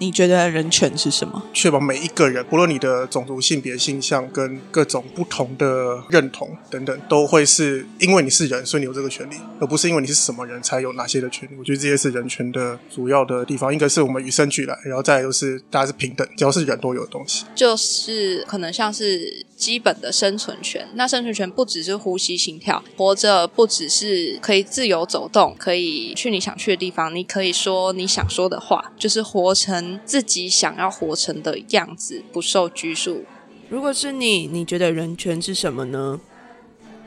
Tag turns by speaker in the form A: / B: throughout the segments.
A: 你觉得人权是什么？
B: 确保每一个人，不论你的种族、性别、性向跟各种不同的认同等等，都会是因为你是人，所以你有这个权利，而不是因为你是什么人才有哪些的权利。我觉得这些是人权的主要的地方。一个是我们与生俱来，然后再来就是大家是平等，只要是人都有的东西。
C: 就是可能像是基本的生存权。那生存权不只是呼吸、心跳，活着不只是可以自由走动，可以去你想去的地方，你可以说你想说的话，就是活成自己想要活成的样子，不受拘束。
D: 如果是你，你觉得人权是什么呢？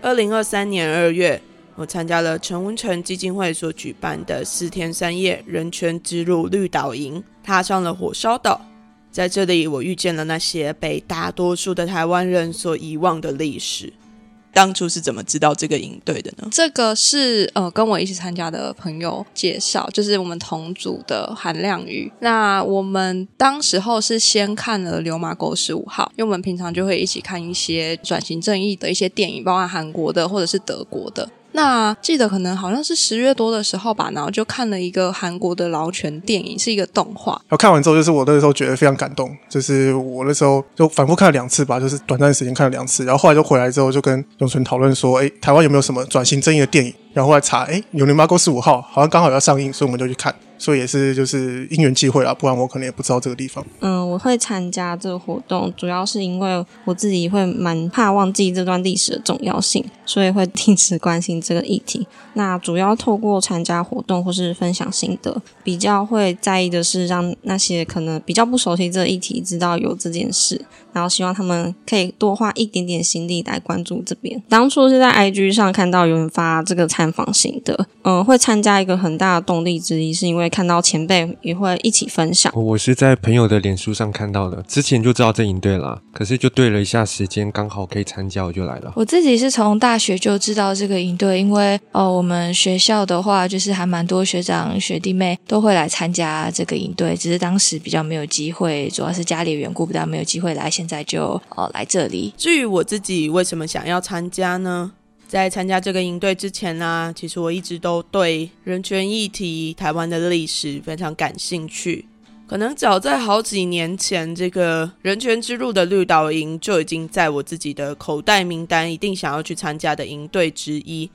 D: 二零二三年二月，我参加了陈文成基金会所举办的四天三夜人权之路绿岛营，踏上了火烧岛。在这里，我遇见了那些被大多数的台湾人所遗忘的历史。
A: 当初是怎么知道这个营队的呢？
C: 这个是呃跟我一起参加的朋友介绍，就是我们同组的韩亮宇。那我们当时候是先看了《流马沟十五号》，因为我们平常就会一起看一些转型正义的一些电影，包括韩国的或者是德国的。那记得可能好像是十月多的时候吧，然后就看了一个韩国的劳权电影，是一个动画。
B: 然后看完之后，就是我那时候觉得非常感动，就是我那时候就反复看了两次吧，就是短暂时间看了两次，然后后来就回来之后就跟永存讨论说，哎，台湾有没有什么转型正义的电影？然后后来查，哎，《有零八沟十五号》好像刚好要上映，所以我们就去看。所以也是就是因缘际会啊，不然我可能也不知道这个地方。
E: 嗯，我会参加这个活动，主要是因为我自己会蛮怕忘记这段历史的重要性，所以会定时关心这个议题。那主要透过参加活动或是分享心得，比较会在意的是让那些可能比较不熟悉这个议题知道有这件事。然后希望他们可以多花一点点心力来关注这边。当初是在 IG 上看到有人发这个参访型的，嗯，会参加一个很大的动力之一，是因为看到前辈也会一起分享。
F: 我是在朋友的脸书上看到的，之前就知道这营队啦，可是就对了一下时间，刚好可以参加，我就来了。
G: 我自己是从大学就知道这个营队，因为哦，我们学校的话就是还蛮多学长学弟妹都会来参加这个营队，只是当时比较没有机会，主要是家里缘故，比较没有机会来。现现在就哦来这里。
D: 至于我自己为什么想要参加呢？在参加这个营队之前呢，其实我一直都对人权议题、台湾的历史非常感兴趣。可能早在好几年前，这个人权之路的绿岛营就已经在我自己的口袋名单，一定想要去参加的营队之一。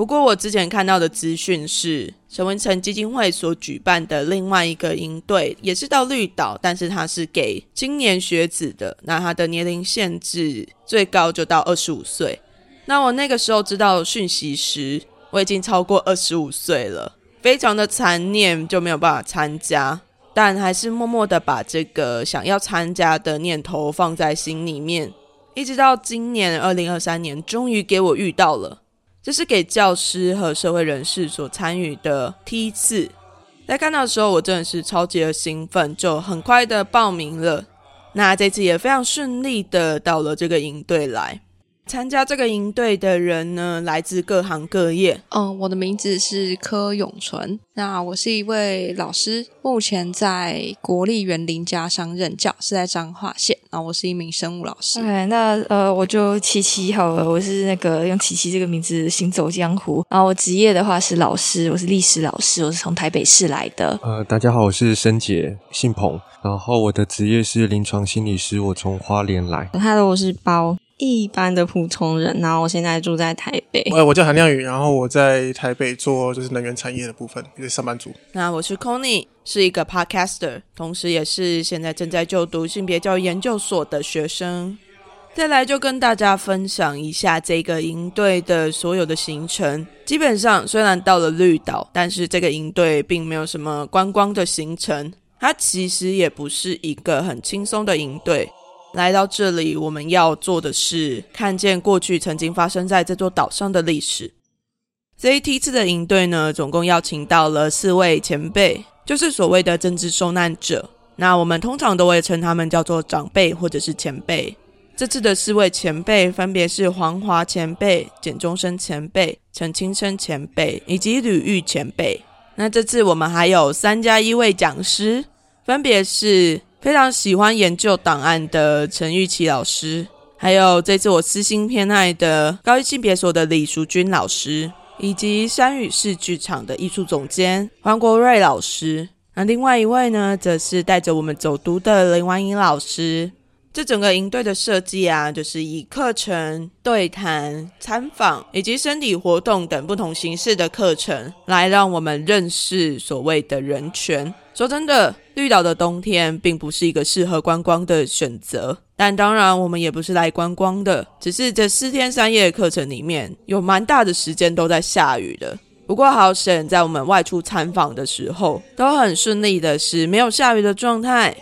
D: 不过我之前看到的资讯是，陈文成基金会所举办的另外一个营队，也是到绿岛，但是它是给青年学子的。那它的年龄限制最高就到二十五岁。那我那个时候知道讯息时，我已经超过二十五岁了，非常的残念，就没有办法参加。但还是默默的把这个想要参加的念头放在心里面，一直到今年二零二三年，终于给我遇到了。这是给教师和社会人士所参与的梯次，在看到的时候，我真的是超级的兴奋，就很快的报名了。那这次也非常顺利的到了这个营队来。参加这个营队的人呢，来自各行各业。
C: 嗯，我的名字是柯永纯，那我是一位老师，目前在国立园林家商任教，是在彰化县。那我是一名生物老师。
G: 对，那呃，我就琪琪好了，我是那个用琪琪这个名字行走江湖。然后我职业的话是老师，我是历史老师，我是从台北市来的。
F: 呃，大家好，我是申杰，姓彭，然后我的职业是临床心理师，我从花莲来。
E: Hello，我是包。一般的普通人，然后我现在住在台北。
B: 呃，我叫韩亮宇，然后我在台北做就是能源产业的部分，一个上班族。
D: 那我是 Conny，是一个 Podcaster，同时也是现在正在就读性别教育研究所的学生。再来就跟大家分享一下这个营队的所有的行程。基本上虽然到了绿岛，但是这个营队并没有什么观光的行程，它其实也不是一个很轻松的营队。来到这里，我们要做的是看见过去曾经发生在这座岛上的历史。这一梯次的营队呢，总共邀请到了四位前辈，就是所谓的政治受难者。那我们通常都会称他们叫做长辈或者是前辈。这次的四位前辈分别是黄华前辈、简中生前辈、陈清生前辈以及吕玉前辈。那这次我们还有三加一位讲师，分别是。非常喜欢研究档案的陈玉琪老师，还有这次我私心偏爱的高一性别所的李淑君老师，以及山雨市剧场的艺术总监黄国瑞老师。那另外一位呢，则是带着我们走读的林婉颖老师。这整个营队的设计啊，就是以课程、对谈、参访以及身体活动等不同形式的课程，来让我们认识所谓的人权。说真的，绿岛的冬天并不是一个适合观光的选择，但当然我们也不是来观光的，只是这四天三夜的课程里面有蛮大的时间都在下雨的。不过好险，在我们外出参访的时候都很顺利的是没有下雨的状态。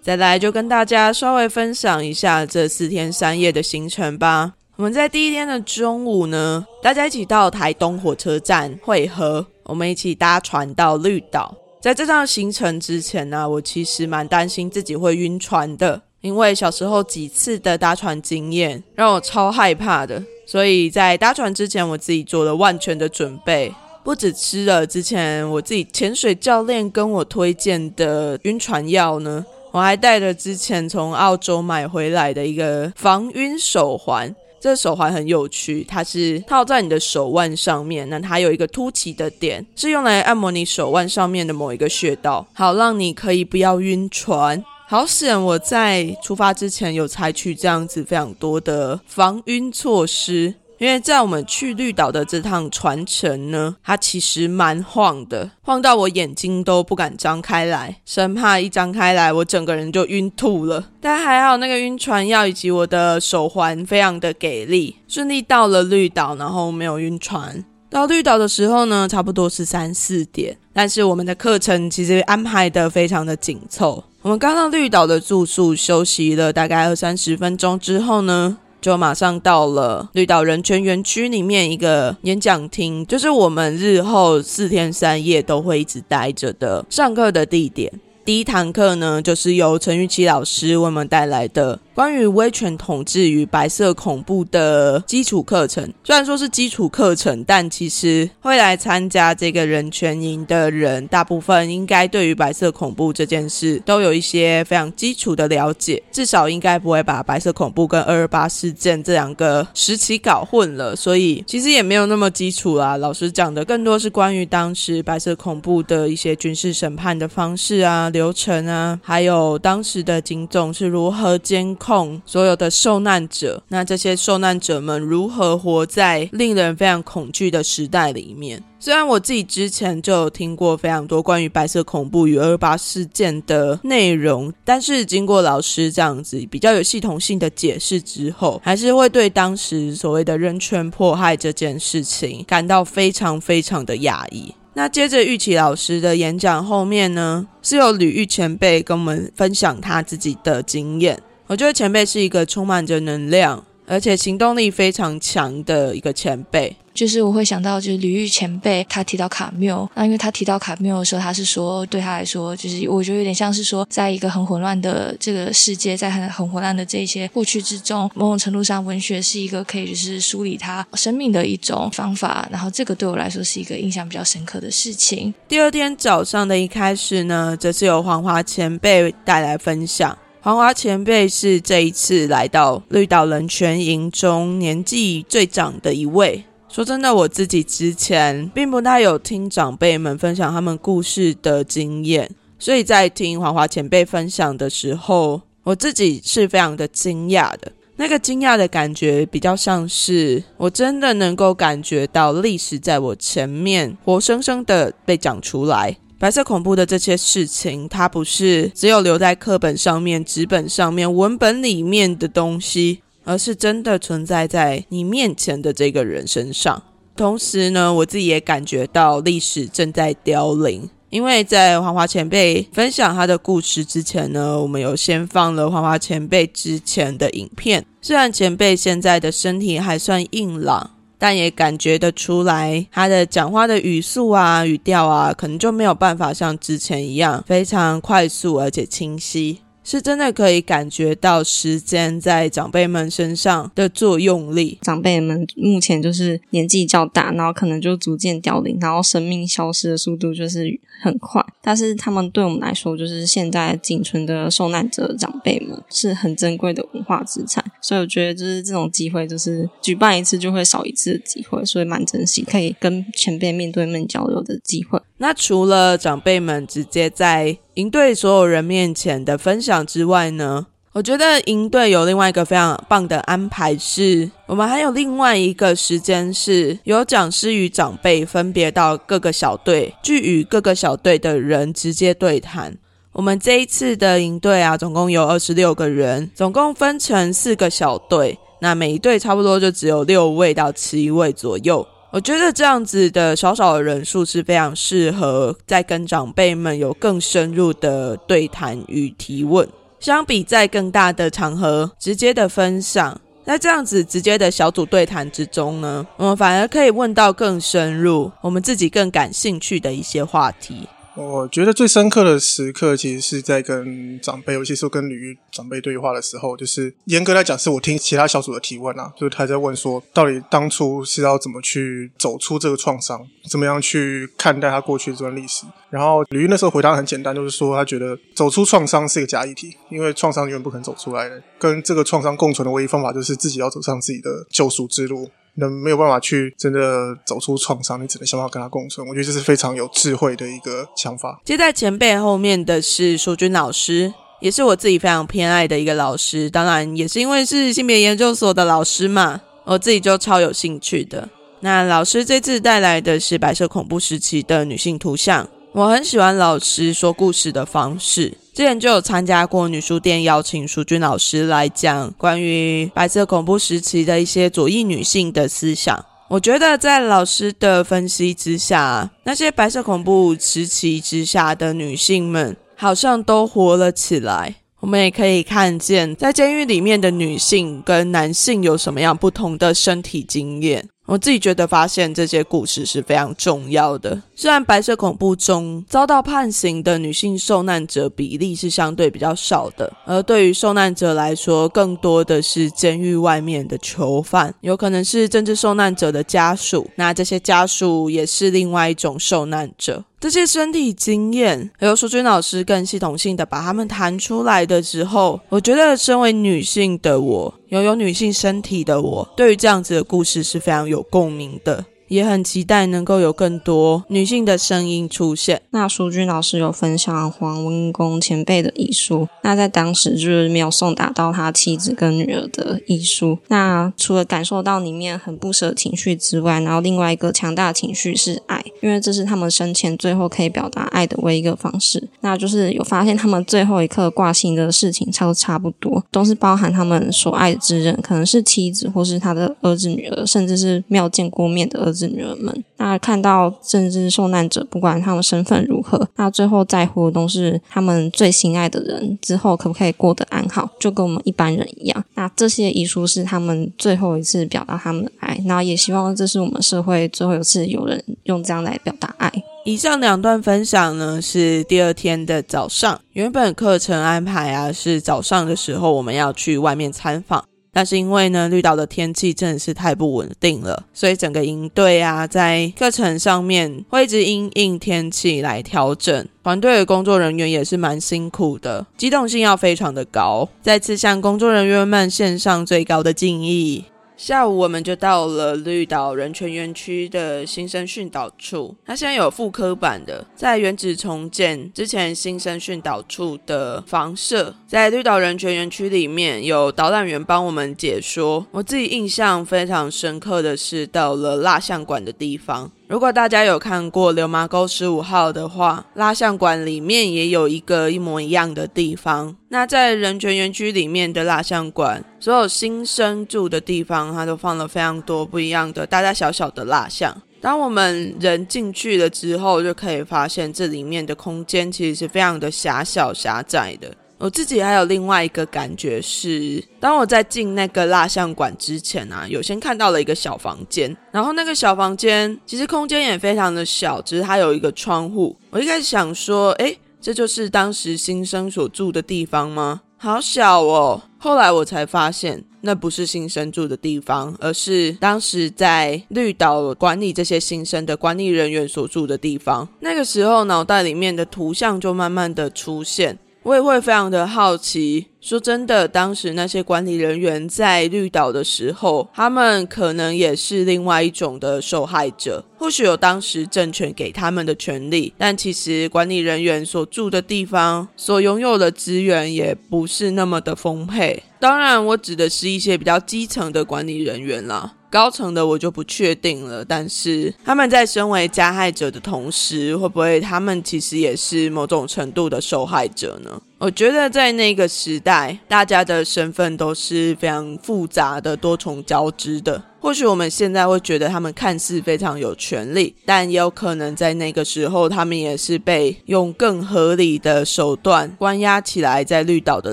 D: 再来就跟大家稍微分享一下这四天三夜的行程吧。我们在第一天的中午呢，大家一起到台东火车站汇合，我们一起搭船到绿岛。在这趟行程之前呢，我其实蛮担心自己会晕船的，因为小时候几次的搭船经验让我超害怕的。所以在搭船之前，我自己做了万全的准备，不止吃了之前我自己潜水教练跟我推荐的晕船药呢。我还带着之前从澳洲买回来的一个防晕手环，这个手环很有趣，它是套在你的手腕上面，那它有一个凸起的点，是用来按摩你手腕上面的某一个穴道，好让你可以不要晕船。好险我在出发之前有采取这样子非常多的防晕措施。因为在我们去绿岛的这趟船程呢，它其实蛮晃的，晃到我眼睛都不敢张开来，生怕一张开来我整个人就晕吐了。但还好那个晕船药以及我的手环非常的给力，顺利到了绿岛，然后没有晕船。到绿岛的时候呢，差不多是三四点，但是我们的课程其实安排的非常的紧凑。我们刚到绿岛的住宿，休息了大概二三十分钟之后呢。就马上到了绿岛人权园区里面一个演讲厅，就是我们日后四天三夜都会一直待着的上课的地点。第一堂课呢，就是由陈玉琪老师为我们带来的。关于威权统治与白色恐怖的基础课程，虽然说是基础课程，但其实会来参加这个人权营的人，大部分应该对于白色恐怖这件事都有一些非常基础的了解，至少应该不会把白色恐怖跟二二八事件这两个时期搞混了。所以其实也没有那么基础啦。老师讲的更多是关于当时白色恐怖的一些军事审判的方式啊、流程啊，还有当时的警总是如何监控。控所有的受难者，那这些受难者们如何活在令人非常恐惧的时代里面？虽然我自己之前就有听过非常多关于白色恐怖与二八事件的内容，但是经过老师这样子比较有系统性的解释之后，还是会对当时所谓的人权迫害这件事情感到非常非常的压抑。那接着玉琪老师的演讲后面呢，是有吕玉前辈跟我们分享他自己的经验。我觉得前辈是一个充满着能量，而且行动力非常强的一个前辈。
G: 就是我会想到，就是吕玉前辈他提到卡缪，那因为他提到卡缪的时候，他是说对他来说，就是我觉得有点像是说，在一个很混乱的这个世界，在很很混乱的这些过去之中，某种程度上，文学是一个可以就是梳理他生命的一种方法。然后这个对我来说是一个印象比较深刻的事情。
D: 第二天早上的一开始呢，则是由黄华前辈带来分享。黄华前辈是这一次来到绿岛人权营中年纪最长的一位。说真的，我自己之前并不太有听长辈们分享他们故事的经验，所以在听黄华前辈分享的时候，我自己是非常的惊讶的。那个惊讶的感觉，比较像是我真的能够感觉到历史在我前面活生生的被讲出来。白色恐怖的这些事情，它不是只有留在课本上面、纸本上面、文本里面的东西，而是真的存在在你面前的这个人身上。同时呢，我自己也感觉到历史正在凋零，因为在黄华前辈分享他的故事之前呢，我们有先放了黄华前辈之前的影片。虽然前辈现在的身体还算硬朗。但也感觉得出来，他的讲话的语速啊、语调啊，可能就没有办法像之前一样非常快速而且清晰。是真的可以感觉到时间在长辈们身上的作用力。
E: 长辈们目前就是年纪较大，然后可能就逐渐凋零，然后生命消失的速度就是很快。但是他们对我们来说，就是现在仅存的受难者长辈们是很珍贵的文化资产。所以我觉得就是这种机会，就是举办一次就会少一次的机会，所以蛮珍惜可以跟前辈面对面交流的机会。
D: 那除了长辈们直接在营队所有人面前的分享之外呢，我觉得营队有另外一个非常棒的安排是，我们还有另外一个时间是由讲师与长辈分别到各个小队，去与各个小队的人直接对谈。我们这一次的营队啊，总共有二十六个人，总共分成四个小队，那每一队差不多就只有六位到七位左右。我觉得这样子的少少的人数是非常适合在跟长辈们有更深入的对谈与提问，相比在更大的场合直接的分享，在这样子直接的小组对谈之中呢，我们反而可以问到更深入、我们自己更感兴趣的一些话题。
B: 我觉得最深刻的时刻，其实是在跟长辈，尤其是跟女长辈对话的时候。就是严格来讲，是我听其他小组的提问啊，就是他在问说，到底当初是要怎么去走出这个创伤，怎么样去看待他过去这段历史。然后吕玉那时候回答很简单，就是说他觉得走出创伤是一个假议题，因为创伤永远不可能走出来的。跟这个创伤共存的唯一方法，就是自己要走上自己的救赎之路。那没有办法去真的走出创伤，你只能想办法跟他共存。我觉得这是非常有智慧的一个想法。
D: 接在前辈后面的是淑君老师，也是我自己非常偏爱的一个老师。当然，也是因为是性别研究所的老师嘛，我自己就超有兴趣的。那老师这次带来的是白色恐怖时期的女性图像。我很喜欢老师说故事的方式，之前就有参加过女书店邀请淑君老师来讲关于白色恐怖时期的一些左翼女性的思想。我觉得在老师的分析之下，那些白色恐怖时期之下的女性们好像都活了起来。我们也可以看见，在监狱里面的女性跟男性有什么样不同的身体经验。我自己觉得，发现这些故事是非常重要的。虽然白色恐怖中遭到判刑的女性受难者比例是相对比较少的，而对于受难者来说，更多的是监狱外面的囚犯，有可能是政治受难者的家属。那这些家属也是另外一种受难者。这些身体经验，还有淑君老师更系统性的把他们谈出来的时候，我觉得身为女性的我，拥有女性身体的我，对于这样子的故事是非常有共鸣的。也很期待能够有更多女性的声音出现。
E: 那淑君老师有分享黄文公前辈的遗书，那在当时就是没有送达到他妻子跟女儿的遗书。那除了感受到里面很不舍情绪之外，然后另外一个强大情绪是爱，因为这是他们生前最后可以表达爱的唯一一个方式。那就是有发现他们最后一刻挂心的事情，差不差不多都是包含他们所爱之人，可能是妻子或是他的儿子女儿，甚至是没有见过面的儿。子女儿们，那看到政治受难者，不管他们身份如何，那最后在乎的都是他们最心爱的人之后可不可以过得安好，就跟我们一般人一样。那这些遗书是他们最后一次表达他们的爱，那也希望这是我们社会最后一次有人用这样来表达爱。
D: 以上两段分享呢，是第二天的早上，原本课程安排啊是早上的时候我们要去外面参访。但是因为呢，绿岛的天气真的是太不稳定了，所以整个营队啊，在课程上面会一直因应天气来调整。团队的工作人员也是蛮辛苦的，机动性要非常的高。再次向工作人员们献上最高的敬意。下午我们就到了绿岛人权园区的新生训导处，它现在有复刻版的，在原址重建之前新生训导处的房舍，在绿岛人权园区里面有导览员帮我们解说。我自己印象非常深刻的是到了蜡像馆的地方。如果大家有看过《流麻沟十五号》的话，蜡像馆里面也有一个一模一样的地方。那在人权园区里面的蜡像馆，所有新生住的地方，它都放了非常多不一样的大大小小的蜡像。当我们人进去了之后，就可以发现这里面的空间其实是非常的狭小狭窄的。我自己还有另外一个感觉是，当我在进那个蜡像馆之前啊，有先看到了一个小房间，然后那个小房间其实空间也非常的小，只是它有一个窗户。我一开始想说，诶，这就是当时新生所住的地方吗？好小哦！后来我才发现，那不是新生住的地方，而是当时在绿岛管理这些新生的管理人员所住的地方。那个时候，脑袋里面的图像就慢慢的出现。我也会非常的好奇，说真的，当时那些管理人员在绿岛的时候，他们可能也是另外一种的受害者。或许有当时政权给他们的权利，但其实管理人员所住的地方所拥有的资源也不是那么的丰沛。当然，我指的是一些比较基层的管理人员啦。高层的我就不确定了，但是他们在身为加害者的同时，会不会他们其实也是某种程度的受害者呢？我觉得在那个时代，大家的身份都是非常复杂的、多重交织的。或许我们现在会觉得他们看似非常有权利，但也有可能在那个时候，他们也是被用更合理的手段关押起来在绿岛的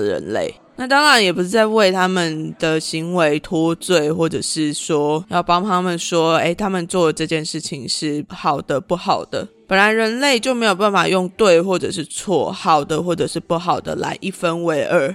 D: 人类。那当然也不是在为他们的行为脱罪，或者是说要帮他们说，哎，他们做的这件事情是好的、不好的。本来人类就没有办法用对或者是错、好的或者是不好的来一分为二。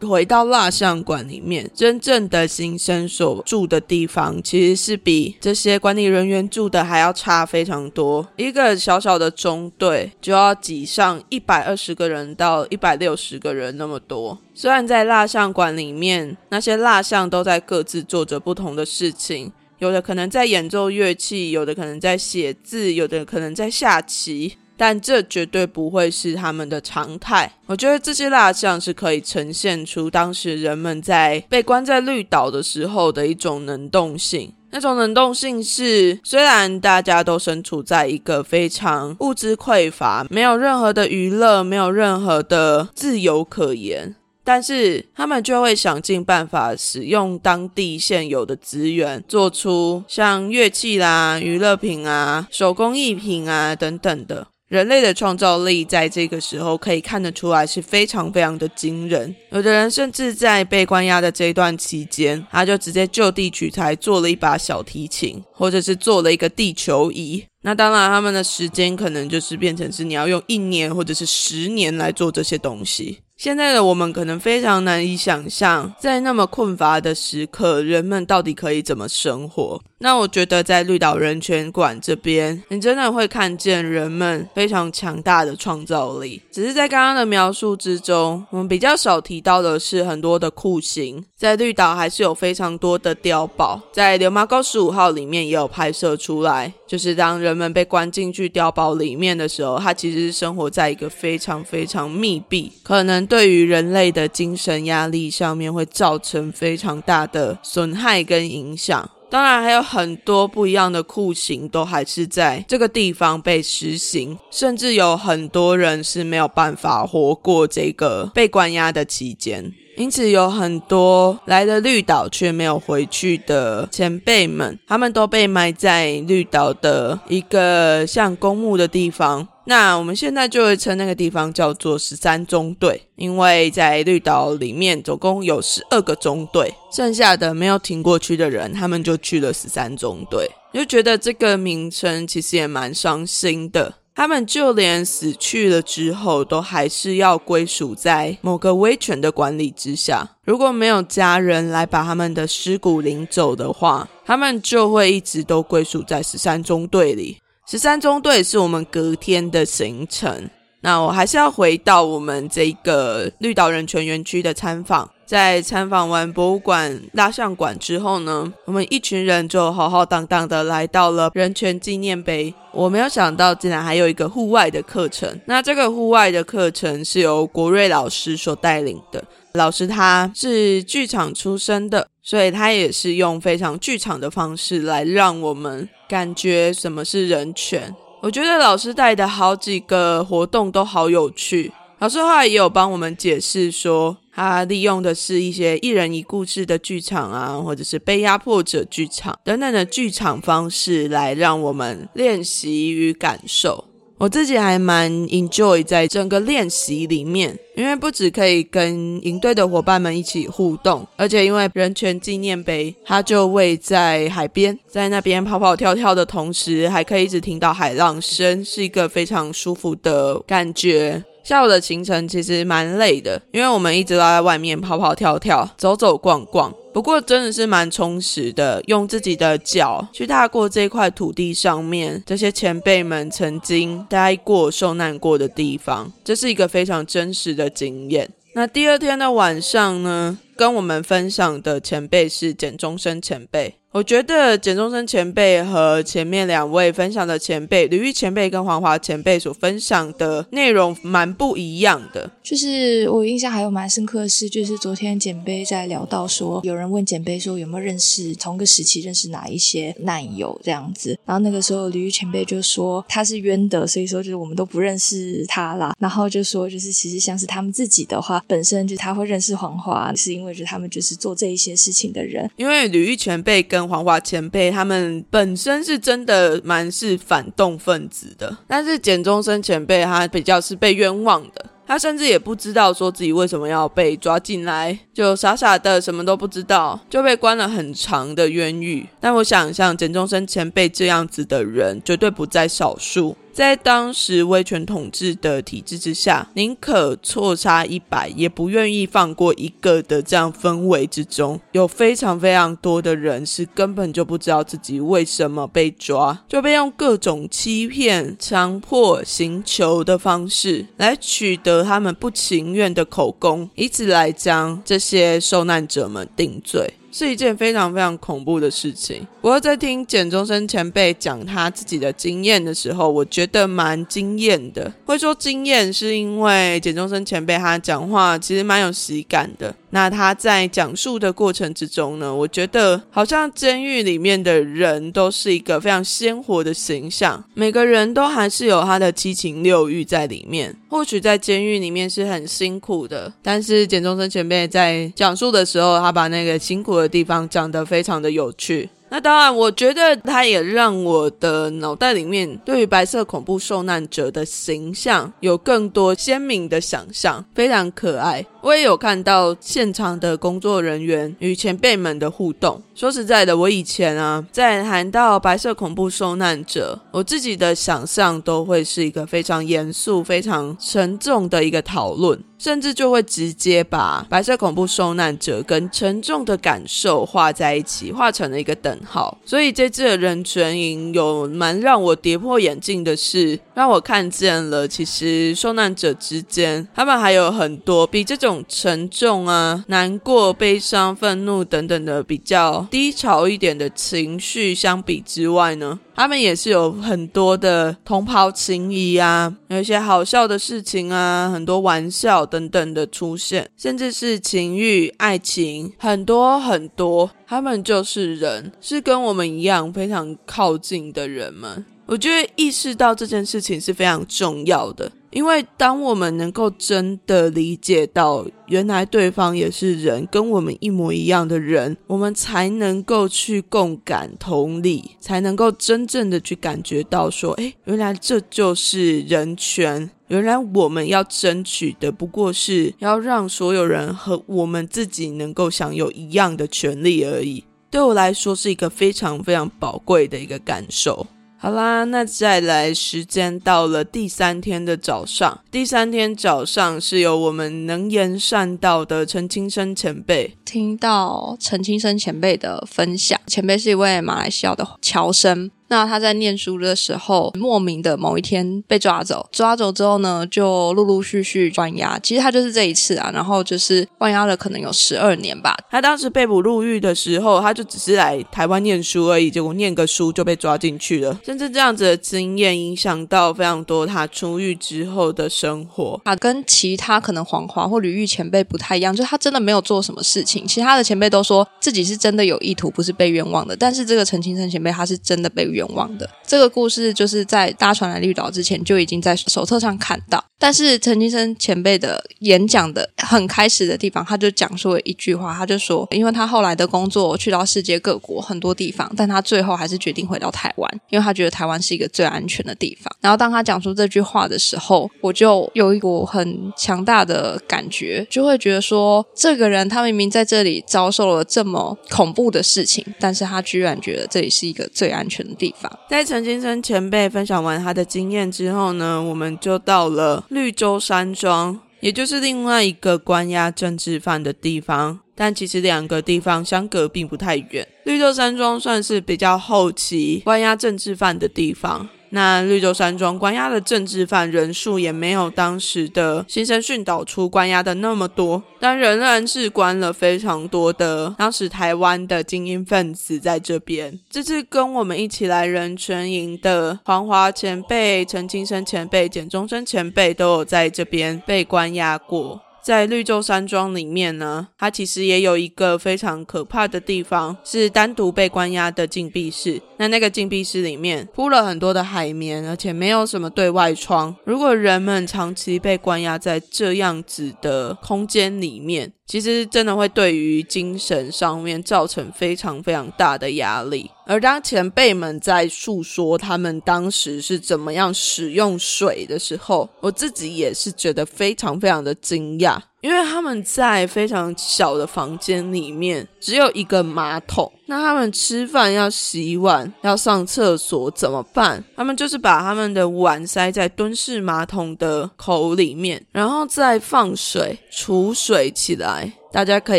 D: 回到蜡像馆里面，真正的新生所住的地方，其实是比这些管理人员住的还要差非常多。一个小小的中队就要挤上一百二十个人到一百六十个人那么多。虽然在蜡像馆里面，那些蜡像都在各自做着不同的事情，有的可能在演奏乐器，有的可能在写字，有的可能在下棋。但这绝对不会是他们的常态。我觉得这些蜡像是可以呈现出当时人们在被关在绿岛的时候的一种能动性。那种能动性是，虽然大家都身处在一个非常物资匮乏、没有任何的娱乐、没有任何的自由可言，但是他们就会想尽办法使用当地现有的资源，做出像乐器啦、娱乐品啊、手工艺品啊等等的。人类的创造力在这个时候可以看得出来是非常非常的惊人。有的人甚至在被关押的这一段期间，他就直接就地取材做了一把小提琴，或者是做了一个地球仪。那当然，他们的时间可能就是变成是你要用一年或者是十年来做这些东西。现在的我们可能非常难以想象，在那么困乏的时刻，人们到底可以怎么生活。那我觉得在绿岛人权馆这边，你真的会看见人们非常强大的创造力。只是在刚刚的描述之中，我们比较少提到的是很多的酷刑。在绿岛还是有非常多的碉堡，在流麻沟十五号里面也有拍摄出来，就是当人们被关进去碉堡里面的时候，他其实是生活在一个非常非常密闭，可能对于人类的精神压力上面会造成非常大的损害跟影响。当然，还有很多不一样的酷刑都还是在这个地方被实行，甚至有很多人是没有办法活过这个被关押的期间。因此，有很多来了绿岛却没有回去的前辈们，他们都被埋在绿岛的一个像公墓的地方。那我们现在就会称那个地方叫做十三中队，因为在绿岛里面总共有十二个中队，剩下的没有挺过去的人，他们就去了十三中队。就觉得这个名称其实也蛮伤心的。他们就连死去了之后，都还是要归属在某个威权的管理之下。如果没有家人来把他们的尸骨领走的话，他们就会一直都归属在十三中队里。十三中队是我们隔天的行程。那我还是要回到我们这个绿岛人权园区的参访。在参访完博物馆、蜡像馆之后呢，我们一群人就浩浩荡荡的来到了人权纪念碑。我没有想到，竟然还有一个户外的课程。那这个户外的课程是由国瑞老师所带领的。老师他是剧场出身的，所以他也是用非常剧场的方式来让我们感觉什么是人权。我觉得老师带的好几个活动都好有趣。老师后来也有帮我们解释说，他利用的是一些一人一故事的剧场啊，或者是被压迫者剧场等等的剧场方式，来让我们练习与感受。我自己还蛮 enjoy 在整个练习里面，因为不只可以跟营队的伙伴们一起互动，而且因为人权纪念碑，它就位在海边，在那边跑跑跳跳的同时，还可以一直听到海浪声，是一个非常舒服的感觉。下午的行程其实蛮累的，因为我们一直都在外面跑跑跳跳、走走逛逛。不过真的是蛮充实的，用自己的脚去踏过这块土地上面这些前辈们曾经待过、受难过的地方，这是一个非常真实的经验。那第二天的晚上呢，跟我们分享的前辈是简中生前辈。我觉得简中生前辈和前面两位分享的前辈吕玉前辈跟黄华前辈所分享的内容蛮不一样的。
G: 就是我印象还有蛮深刻的是，就是昨天简杯在聊到说，有人问简杯说有没有认识同个时期认识哪一些难友这样子，然后那个时候吕玉前辈就说他是冤的，所以说就是我们都不认识他啦。然后就说就是其实像是他们自己的话，本身就他会认识黄华，是因为就他们就是做这一些事情的人。
D: 因为吕玉前辈跟黄华前辈他们本身是真的蛮是反动分子的，但是简中生前辈他比较是被冤枉的。他甚至也不知道说自己为什么要被抓进来，就傻傻的什么都不知道，就被关了很长的冤狱。但我想，像简中生前辈这样子的人，绝对不在少数。在当时威权统治的体制之下，宁可错杀一百，也不愿意放过一个的这样氛围之中，有非常非常多的人是根本就不知道自己为什么被抓，就被用各种欺骗、强迫、刑求的方式来取得他们不情愿的口供，以此来将这些受难者们定罪。是一件非常非常恐怖的事情。不过在听简中生前辈讲他自己的经验的时候，我觉得蛮惊艳的。会说惊艳，是因为简中生前辈他讲话其实蛮有喜感的。那他在讲述的过程之中呢，我觉得好像监狱里面的人都是一个非常鲜活的形象，每个人都还是有他的七情六欲在里面。或许在监狱里面是很辛苦的，但是简中生前辈在讲述的时候，他把那个辛苦的地方讲得非常的有趣。那当然，我觉得它也让我的脑袋里面对于白色恐怖受难者的形象有更多鲜明的想象，非常可爱。我也有看到现场的工作人员与前辈们的互动。说实在的，我以前啊，在谈到白色恐怖受难者，我自己的想象都会是一个非常严肃、非常沉重的一个讨论，甚至就会直接把白色恐怖受难者跟沉重的感受画在一起，画成了一个等号。所以这次的人权营有蛮让我跌破眼镜的是，让我看见了其实受难者之间，他们还有很多比这种沉重啊、难过、悲伤、愤怒等等的比较。低潮一点的情绪相比之外呢，他们也是有很多的同袍情谊啊，有一些好笑的事情啊，很多玩笑等等的出现，甚至是情欲、爱情，很多很多，他们就是人，是跟我们一样非常靠近的人们。我觉得意识到这件事情是非常重要的。因为当我们能够真的理解到，原来对方也是人，跟我们一模一样的人，我们才能够去共感、同理，才能够真正的去感觉到说，哎，原来这就是人权。原来我们要争取的，不过是要让所有人和我们自己能够享有一样的权利而已。对我来说，是一个非常非常宝贵的一个感受。好啦，那再来，时间到了第三天的早上。第三天早上是由我们能言善道的陈清生前辈
C: 听到陈清生前辈的分享。前辈是一位马来西亚的侨生。那他在念书的时候，莫名的某一天被抓走，抓走之后呢，就陆陆续续关押。其实他就是这一次啊，然后就是关押了可能有十二年吧。
D: 他当时被捕入狱的时候，他就只是来台湾念书而已，结果念个书就被抓进去了。甚至这样子的经验影响到非常多他出狱之后的生活。
C: 他跟其他可能黄华或吕玉前辈不太一样，就是他真的没有做什么事情。其他的前辈都说自己是真的有意图，不是被冤枉的。但是这个陈清生前辈，他是真的被冤。冤枉的这个故事，就是在搭船来绿岛之前就已经在手册上看到。但是陈金生前辈的演讲的很开始的地方，他就讲述了一句话，他就说，因为他后来的工作去到世界各国很多地方，但他最后还是决定回到台湾，因为他觉得台湾是一个最安全的地方。然后当他讲出这句话的时候，我就有一股很强大的感觉，就会觉得说，这个人他明明在这里遭受了这么恐怖的事情，但是他居然觉得这里是一个最安全的地方。
D: 在陈金生前辈分享完他的经验之后呢，我们就到了。绿洲山庄，也就是另外一个关押政治犯的地方，但其实两个地方相隔并不太远。绿洲山庄算是比较后期关押政治犯的地方。那绿洲山庄关押的政治犯人数也没有当时的新生训导处关押的那么多，但仍然是关了非常多的当时台湾的精英分子在这边。这次跟我们一起来人权营的黄华前辈、陈金生前辈、简中生前辈都有在这边被关押过。在绿洲山庄里面呢，它其实也有一个非常可怕的地方，是单独被关押的禁闭室。那那个禁闭室里面铺了很多的海绵，而且没有什么对外窗。如果人们长期被关押在这样子的空间里面，其实真的会对于精神上面造成非常非常大的压力。而当前辈们在诉说他们当时是怎么样使用水的时候，我自己也是觉得非常非常的惊讶，因为他们在非常小的房间里面只有一个马桶，那他们吃饭要洗碗要上厕所怎么办？他们就是把他们的碗塞在蹲式马桶的口里面，然后再放水储水起来。大家可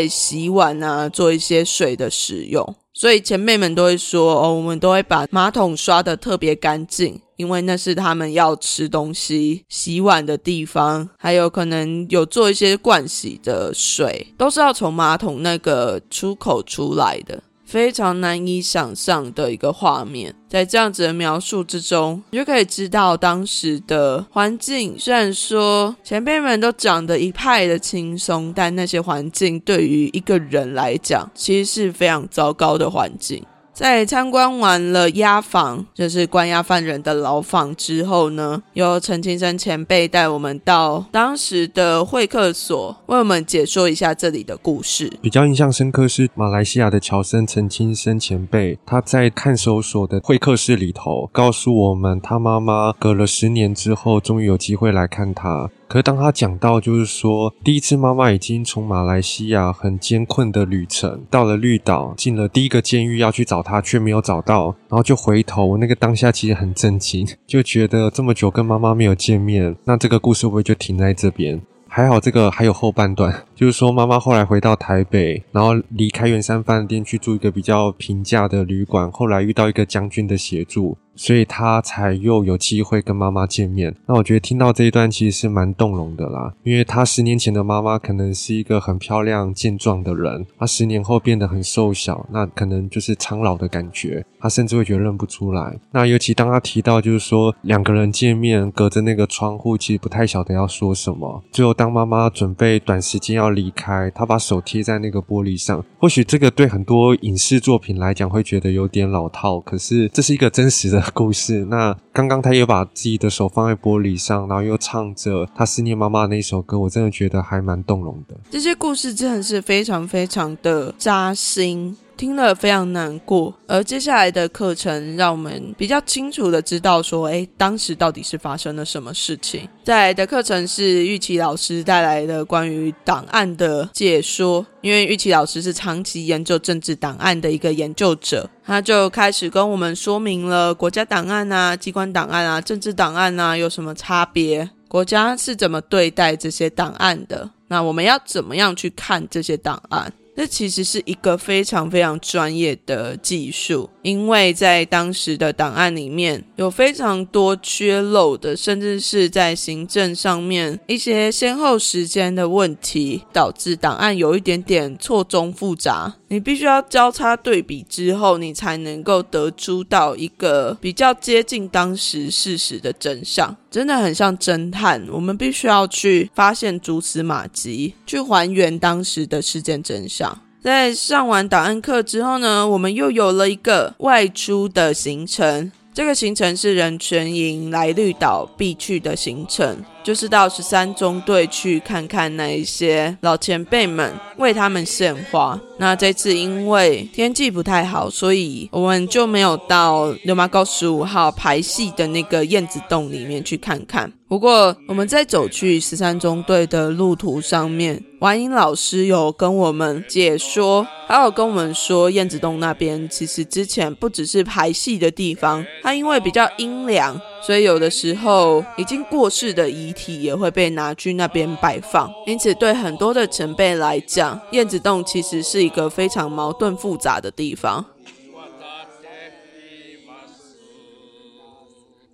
D: 以洗碗啊，做一些水的使用。所以前辈们都会说哦，我们都会把马桶刷的特别干净，因为那是他们要吃东西、洗碗的地方，还有可能有做一些盥洗的水，都是要从马桶那个出口出来的。非常难以想象的一个画面，在这样子的描述之中，你就可以知道当时的环境。虽然说前辈们都讲的一派的轻松，但那些环境对于一个人来讲，其实是非常糟糕的环境。在参观完了押房，就是关押犯人的牢房之后呢，由陈清生前辈带我们到当时的会客所，为我们解说一下这里的故事。
F: 比较印象深刻是马来西亚的乔森陈清生前辈，他在看守所的会客室里头告诉我们，他妈妈隔了十年之后，终于有机会来看他。可是当他讲到，就是说第一次妈妈已经从马来西亚很艰困的旅程到了绿岛，进了第一个监狱要去找他，却没有找到，然后就回头。那个当下其实很震惊，就觉得这么久跟妈妈没有见面，那这个故事会不会就停在这边？还好这个还有后半段，就是说妈妈后来回到台北，然后离开圆山饭店去住一个比较平价的旅馆，后来遇到一个将军的协助。所以他才又有机会跟妈妈见面。那我觉得听到这一段其实是蛮动容的啦，因为他十年前的妈妈可能是一个很漂亮健壮的人，他十年后变得很瘦小，那可能就是苍老的感觉，他甚至会觉得认不出来。那尤其当他提到就是说两个人见面隔着那个窗户，其实不太晓得要说什么。最后当妈妈准备短时间要离开，他把手贴在那个玻璃上，或许这个对很多影视作品来讲会觉得有点老套，可是这是一个真实的。故事。那刚刚他又把自己的手放在玻璃上，然后又唱着他思念妈妈那首歌，我真的觉得还蛮动容的。
D: 这些故事真的是非常非常的扎心。听了非常难过，而接下来的课程让我们比较清楚的知道说，哎，当时到底是发生了什么事情。在的课程是玉琪老师带来的关于档案的解说，因为玉琪老师是长期研究政治档案的一个研究者，他就开始跟我们说明了国家档案啊、机关档案啊、政治档案啊有什么差别，国家是怎么对待这些档案的，那我们要怎么样去看这些档案？这其实是一个非常非常专业的技术，因为在当时的档案里面有非常多缺漏的，甚至是在行政上面一些先后时间的问题，导致档案有一点点错综复杂。你必须要交叉对比之后，你才能够得出到一个比较接近当时事实的真相。真的很像侦探，我们必须要去发现蛛丝马迹，去还原当时的事件真相。在上完档案课之后呢，我们又有了一个外出的行程。这个行程是人权营来绿岛必去的行程，就是到十三中队去看看那一些老前辈们，为他们献花。那这次因为天气不太好，所以我们就没有到流马沟十五号排戏的那个燕子洞里面去看看。不过我们在走去十三中队的路途上面，王英老师有跟我们解说，还有跟我们说，燕子洞那边其实之前不只是排戏的地方，它因为比较阴凉，所以有的时候已经过世的遗体也会被拿去那边摆放。因此，对很多的前辈来讲，燕子洞其实是一个非常矛盾复杂的地方。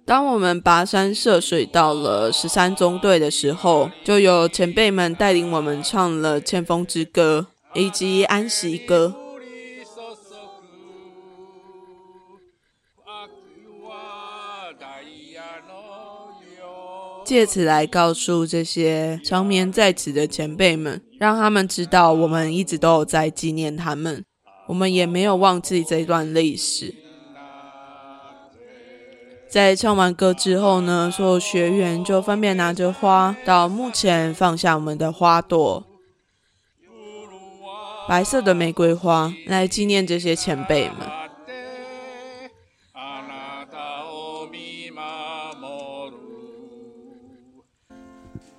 D: 当我们跋山涉水到了十三中队的时候，就有前辈们带领我们唱了《千峰之歌》以及《安息歌》。借此来告诉这些长眠在此的前辈们，让他们知道我们一直都有在纪念他们，我们也没有忘记这段历史。在唱完歌之后呢，所有学员就分别拿着花到墓前放下我们的花朵，白色的玫瑰花，来纪念这些前辈们。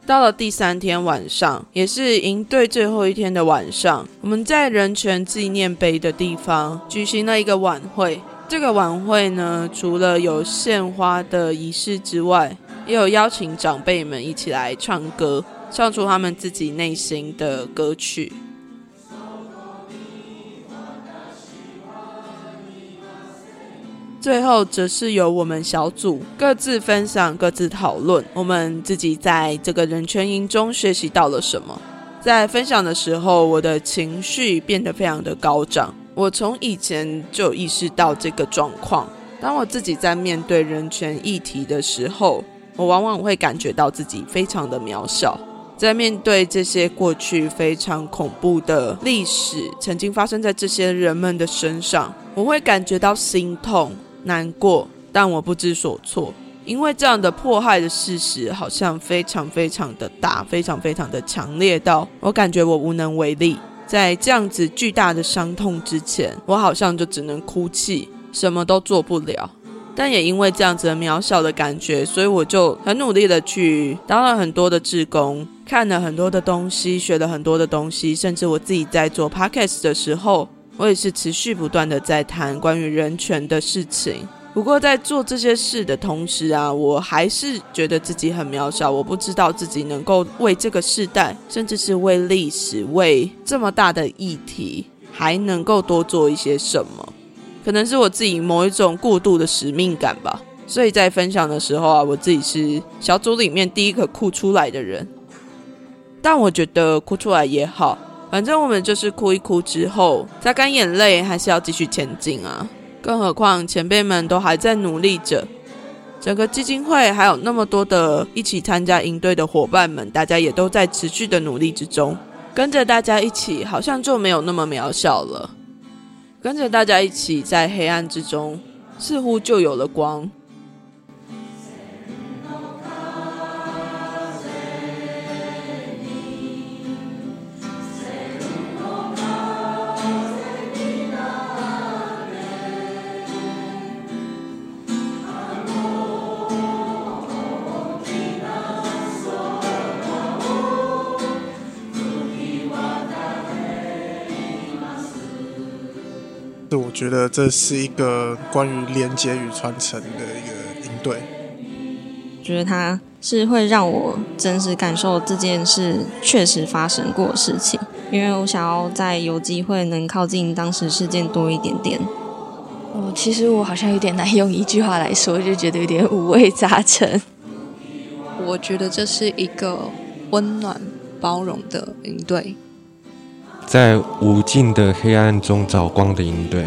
D: 到了第三天晚上，也是营队最后一天的晚上，我们在人权纪念碑的地方举行了一个晚会。这个晚会呢，除了有献花的仪式之外，也有邀请长辈们一起来唱歌，唱出他们自己内心的歌曲。最后则是由我们小组各自分享、各自讨论，我们自己在这个人权营中学习到了什么。在分享的时候，我的情绪变得非常的高涨。我从以前就意识到这个状况。当我自己在面对人权议题的时候，我往往会感觉到自己非常的渺小。在面对这些过去非常恐怖的历史，曾经发生在这些人们的身上，我会感觉到心痛。难过，但我不知所措，因为这样的迫害的事实好像非常非常的大，非常非常的强烈到我感觉我无能为力。在这样子巨大的伤痛之前，我好像就只能哭泣，什么都做不了。但也因为这样子的渺小的感觉，所以我就很努力的去当了很多的志工，看了很多的东西，学了很多的东西，甚至我自己在做 podcast 的时候。我也是持续不断的在谈关于人权的事情，不过在做这些事的同时啊，我还是觉得自己很渺小。我不知道自己能够为这个时代，甚至是为历史、为这么大的议题，还能够多做一些什么。可能是我自己某一种过度的使命感吧。所以在分享的时候啊，我自己是小组里面第一个哭出来的人。但我觉得哭出来也好。反正我们就是哭一哭之后，擦干眼泪，还是要继续前进啊！更何况前辈们都还在努力着，整个基金会还有那么多的一起参加营队的伙伴们，大家也都在持续的努力之中。跟着大家一起，好像就没有那么渺小了。跟着大家一起，在黑暗之中，似乎就有了光。
B: 觉得这是一个关于连接与传承的一个应对。
E: 觉得它是会让我真实感受这件事确实发生过的事情，因为我想要在有机会能靠近当时事件多一点点。
G: 哦，其实我好像有点难用一句话来说，就觉得有点五味杂陈。
C: 我觉得这是一个温暖包容的应对。
F: 在无尽的黑暗中找光的应对。